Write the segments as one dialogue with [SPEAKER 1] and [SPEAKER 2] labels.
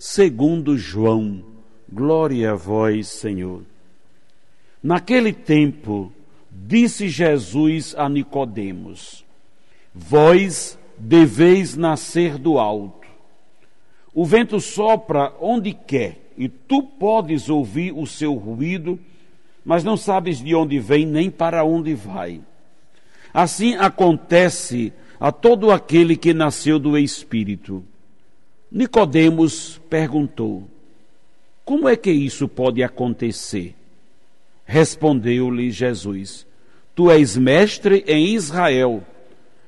[SPEAKER 1] segundo João. Glória a vós, Senhor. Naquele tempo, disse Jesus a Nicodemos: Vós deveis nascer do alto. O vento sopra onde quer, e tu podes ouvir o seu ruído mas não sabes de onde vem nem para onde vai. Assim acontece a todo aquele que nasceu do Espírito. Nicodemos perguntou: Como é que isso pode acontecer? Respondeu-lhe Jesus: Tu és mestre em Israel,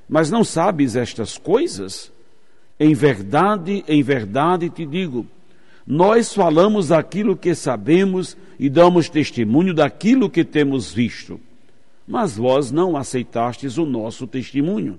[SPEAKER 1] mas não sabes estas coisas? Em verdade, em verdade te digo, nós falamos aquilo que sabemos e damos testemunho daquilo que temos visto. Mas vós não aceitastes o nosso testemunho.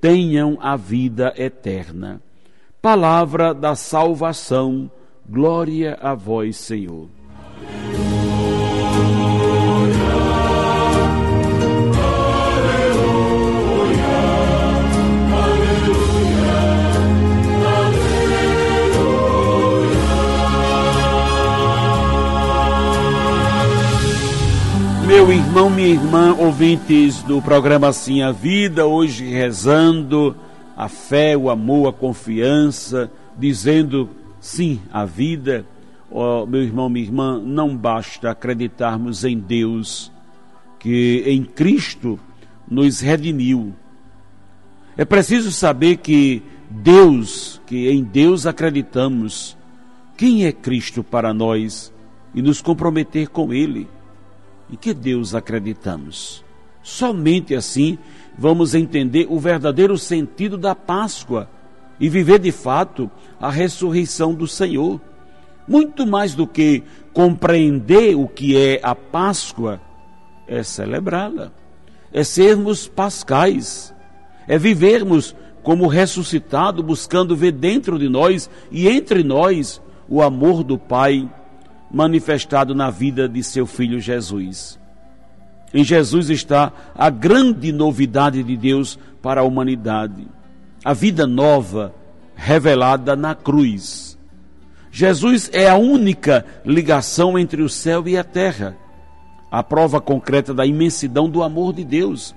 [SPEAKER 1] tenham a vida eterna. Palavra da salvação, glória a vós, Senhor. Irmão, minha irmã, ouvintes do programa Assim a Vida, hoje rezando a fé, o amor, a confiança, dizendo sim à vida. Oh, meu irmão, minha irmã, não basta acreditarmos em Deus, que em Cristo nos redimiu. É preciso saber que Deus, que em Deus acreditamos, quem é Cristo para nós e nos comprometer com Ele. Em que Deus acreditamos? Somente assim vamos entender o verdadeiro sentido da Páscoa e viver de fato a ressurreição do Senhor. Muito mais do que compreender o que é a Páscoa, é celebrá-la, é sermos pascais, é vivermos como ressuscitado, buscando ver dentro de nós e entre nós o amor do Pai manifestado na vida de seu filho Jesus. Em Jesus está a grande novidade de Deus para a humanidade, a vida nova revelada na cruz. Jesus é a única ligação entre o céu e a terra, a prova concreta da imensidão do amor de Deus.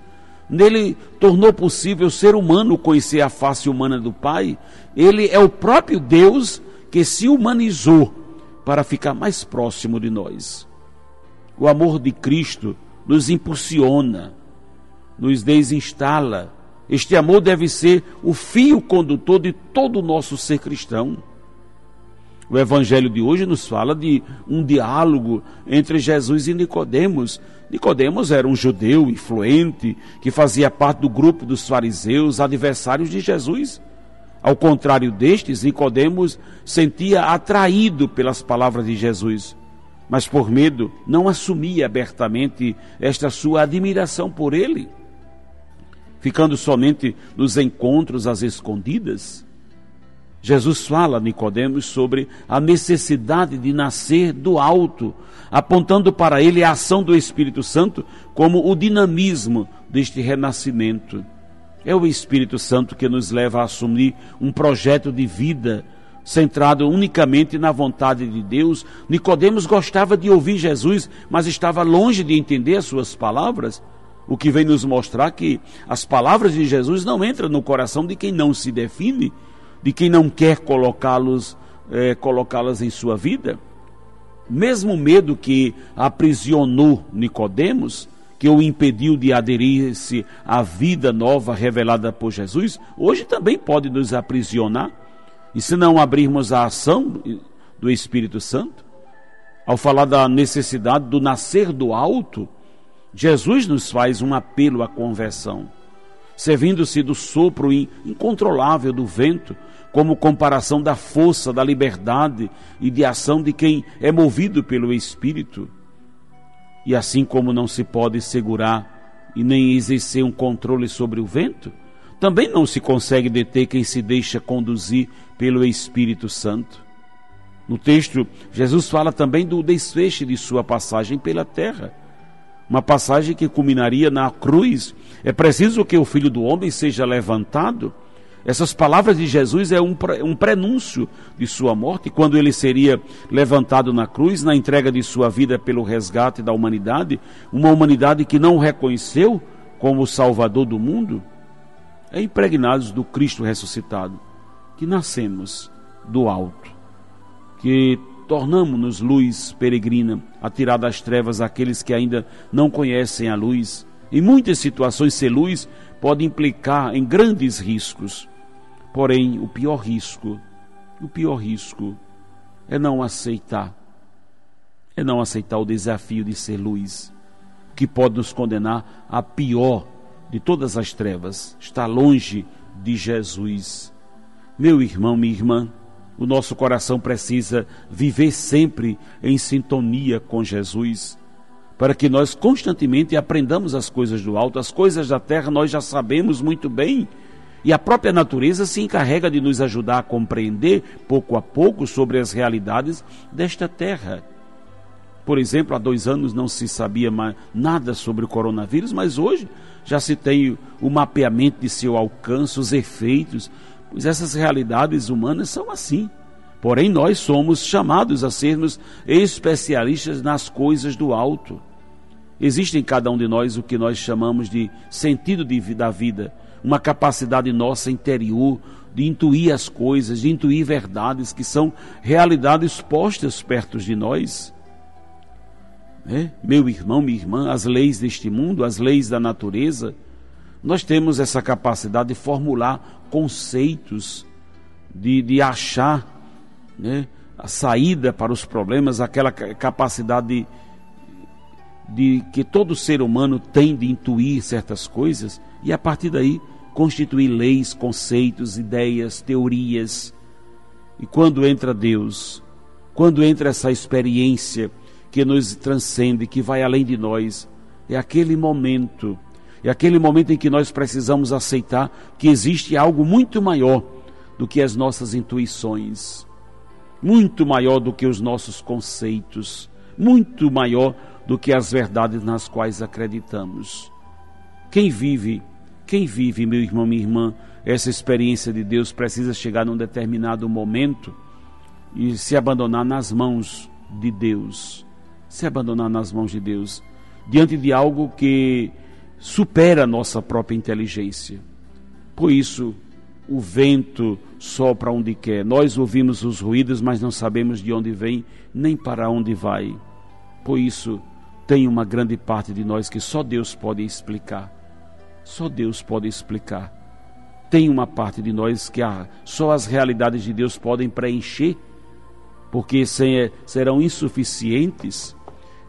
[SPEAKER 1] Nele tornou possível o ser humano conhecer a face humana do Pai. Ele é o próprio Deus que se humanizou para ficar mais próximo de nós. O amor de Cristo nos impulsiona, nos desinstala. Este amor deve ser o fio condutor de todo o nosso ser cristão. O evangelho de hoje nos fala de um diálogo entre Jesus e Nicodemos. Nicodemos era um judeu influente que fazia parte do grupo dos fariseus, adversários de Jesus. Ao contrário destes, Nicodemos sentia atraído pelas palavras de Jesus, mas por medo não assumia abertamente esta sua admiração por ele, ficando somente nos encontros às escondidas. Jesus fala a Nicodemos sobre a necessidade de nascer do alto, apontando para ele a ação do Espírito Santo como o dinamismo deste renascimento. É o Espírito Santo que nos leva a assumir um projeto de vida centrado unicamente na vontade de Deus. Nicodemos gostava de ouvir Jesus, mas estava longe de entender as suas palavras, o que vem nos mostrar que as palavras de Jesus não entram no coração de quem não se define, de quem não quer colocá-los é, colocá-las em sua vida? Mesmo medo que aprisionou Nicodemos, que o impediu de aderir-se à vida nova revelada por Jesus, hoje também pode nos aprisionar. E se não abrirmos a ação do Espírito Santo, ao falar da necessidade do nascer do alto, Jesus nos faz um apelo à conversão, servindo-se do sopro incontrolável do vento, como comparação da força, da liberdade e de ação de quem é movido pelo Espírito. E assim como não se pode segurar e nem exercer um controle sobre o vento, também não se consegue deter quem se deixa conduzir pelo Espírito Santo. No texto, Jesus fala também do desfecho de sua passagem pela terra. Uma passagem que culminaria na cruz. É preciso que o Filho do Homem seja levantado. Essas palavras de Jesus é um, um prenúncio de sua morte, quando ele seria levantado na cruz, na entrega de sua vida pelo resgate da humanidade, uma humanidade que não o reconheceu como o Salvador do mundo. É impregnados do Cristo ressuscitado que nascemos do alto que tornamos-nos luz peregrina a tirar das trevas aqueles que ainda não conhecem a luz. Em muitas situações, ser luz pode implicar em grandes riscos. Porém, o pior risco, o pior risco é não aceitar, é não aceitar o desafio de ser luz, que pode nos condenar a pior de todas as trevas, está longe de Jesus. Meu irmão, minha irmã, o nosso coração precisa viver sempre em sintonia com Jesus, para que nós constantemente aprendamos as coisas do alto, as coisas da terra nós já sabemos muito bem. E a própria natureza se encarrega de nos ajudar a compreender, pouco a pouco, sobre as realidades desta terra. Por exemplo, há dois anos não se sabia mais nada sobre o coronavírus, mas hoje já se tem o mapeamento de seu alcance, os efeitos, pois essas realidades humanas são assim. Porém, nós somos chamados a sermos especialistas nas coisas do alto. Existe em cada um de nós o que nós chamamos de sentido de, da vida, uma capacidade nossa interior de intuir as coisas, de intuir verdades que são realidades postas perto de nós. É? Meu irmão, minha irmã, as leis deste mundo, as leis da natureza, nós temos essa capacidade de formular conceitos, de, de achar né, a saída para os problemas, aquela capacidade de, de que todo ser humano tem de intuir certas coisas e a partir daí constituir leis, conceitos, ideias, teorias. E quando entra Deus, quando entra essa experiência que nos transcende, que vai além de nós, é aquele momento é aquele momento em que nós precisamos aceitar que existe algo muito maior do que as nossas intuições, muito maior do que os nossos conceitos, muito maior do que as verdades nas quais acreditamos. Quem vive, quem vive, meu irmão, minha irmã, essa experiência de Deus precisa chegar num determinado momento e se abandonar nas mãos de Deus. Se abandonar nas mãos de Deus, diante de algo que supera a nossa própria inteligência. Por isso, o vento sopra onde quer. Nós ouvimos os ruídos, mas não sabemos de onde vem nem para onde vai. Por isso, tem uma grande parte de nós que só Deus pode explicar. Só Deus pode explicar. Tem uma parte de nós que só as realidades de Deus podem preencher, porque serão insuficientes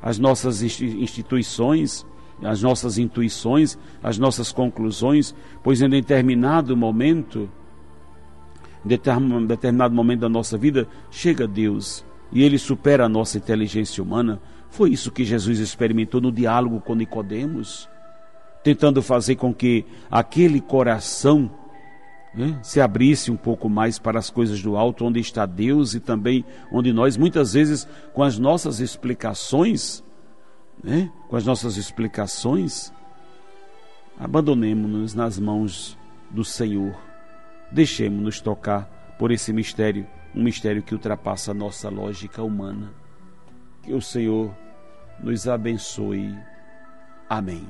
[SPEAKER 1] as nossas instituições, as nossas intuições, as nossas conclusões, pois em determinado momento, em determinado momento da nossa vida, chega Deus e ele supera a nossa inteligência humana. Foi isso que Jesus experimentou no diálogo com Nicodemos, tentando fazer com que aquele coração né, se abrisse um pouco mais para as coisas do alto, onde está Deus e também onde nós muitas vezes com as nossas explicações né, com as nossas explicações, abandonemos-nos nas mãos do Senhor. Deixemos-nos tocar por esse mistério, um mistério que ultrapassa a nossa lógica humana. Que o Senhor nos abençoe. Amém.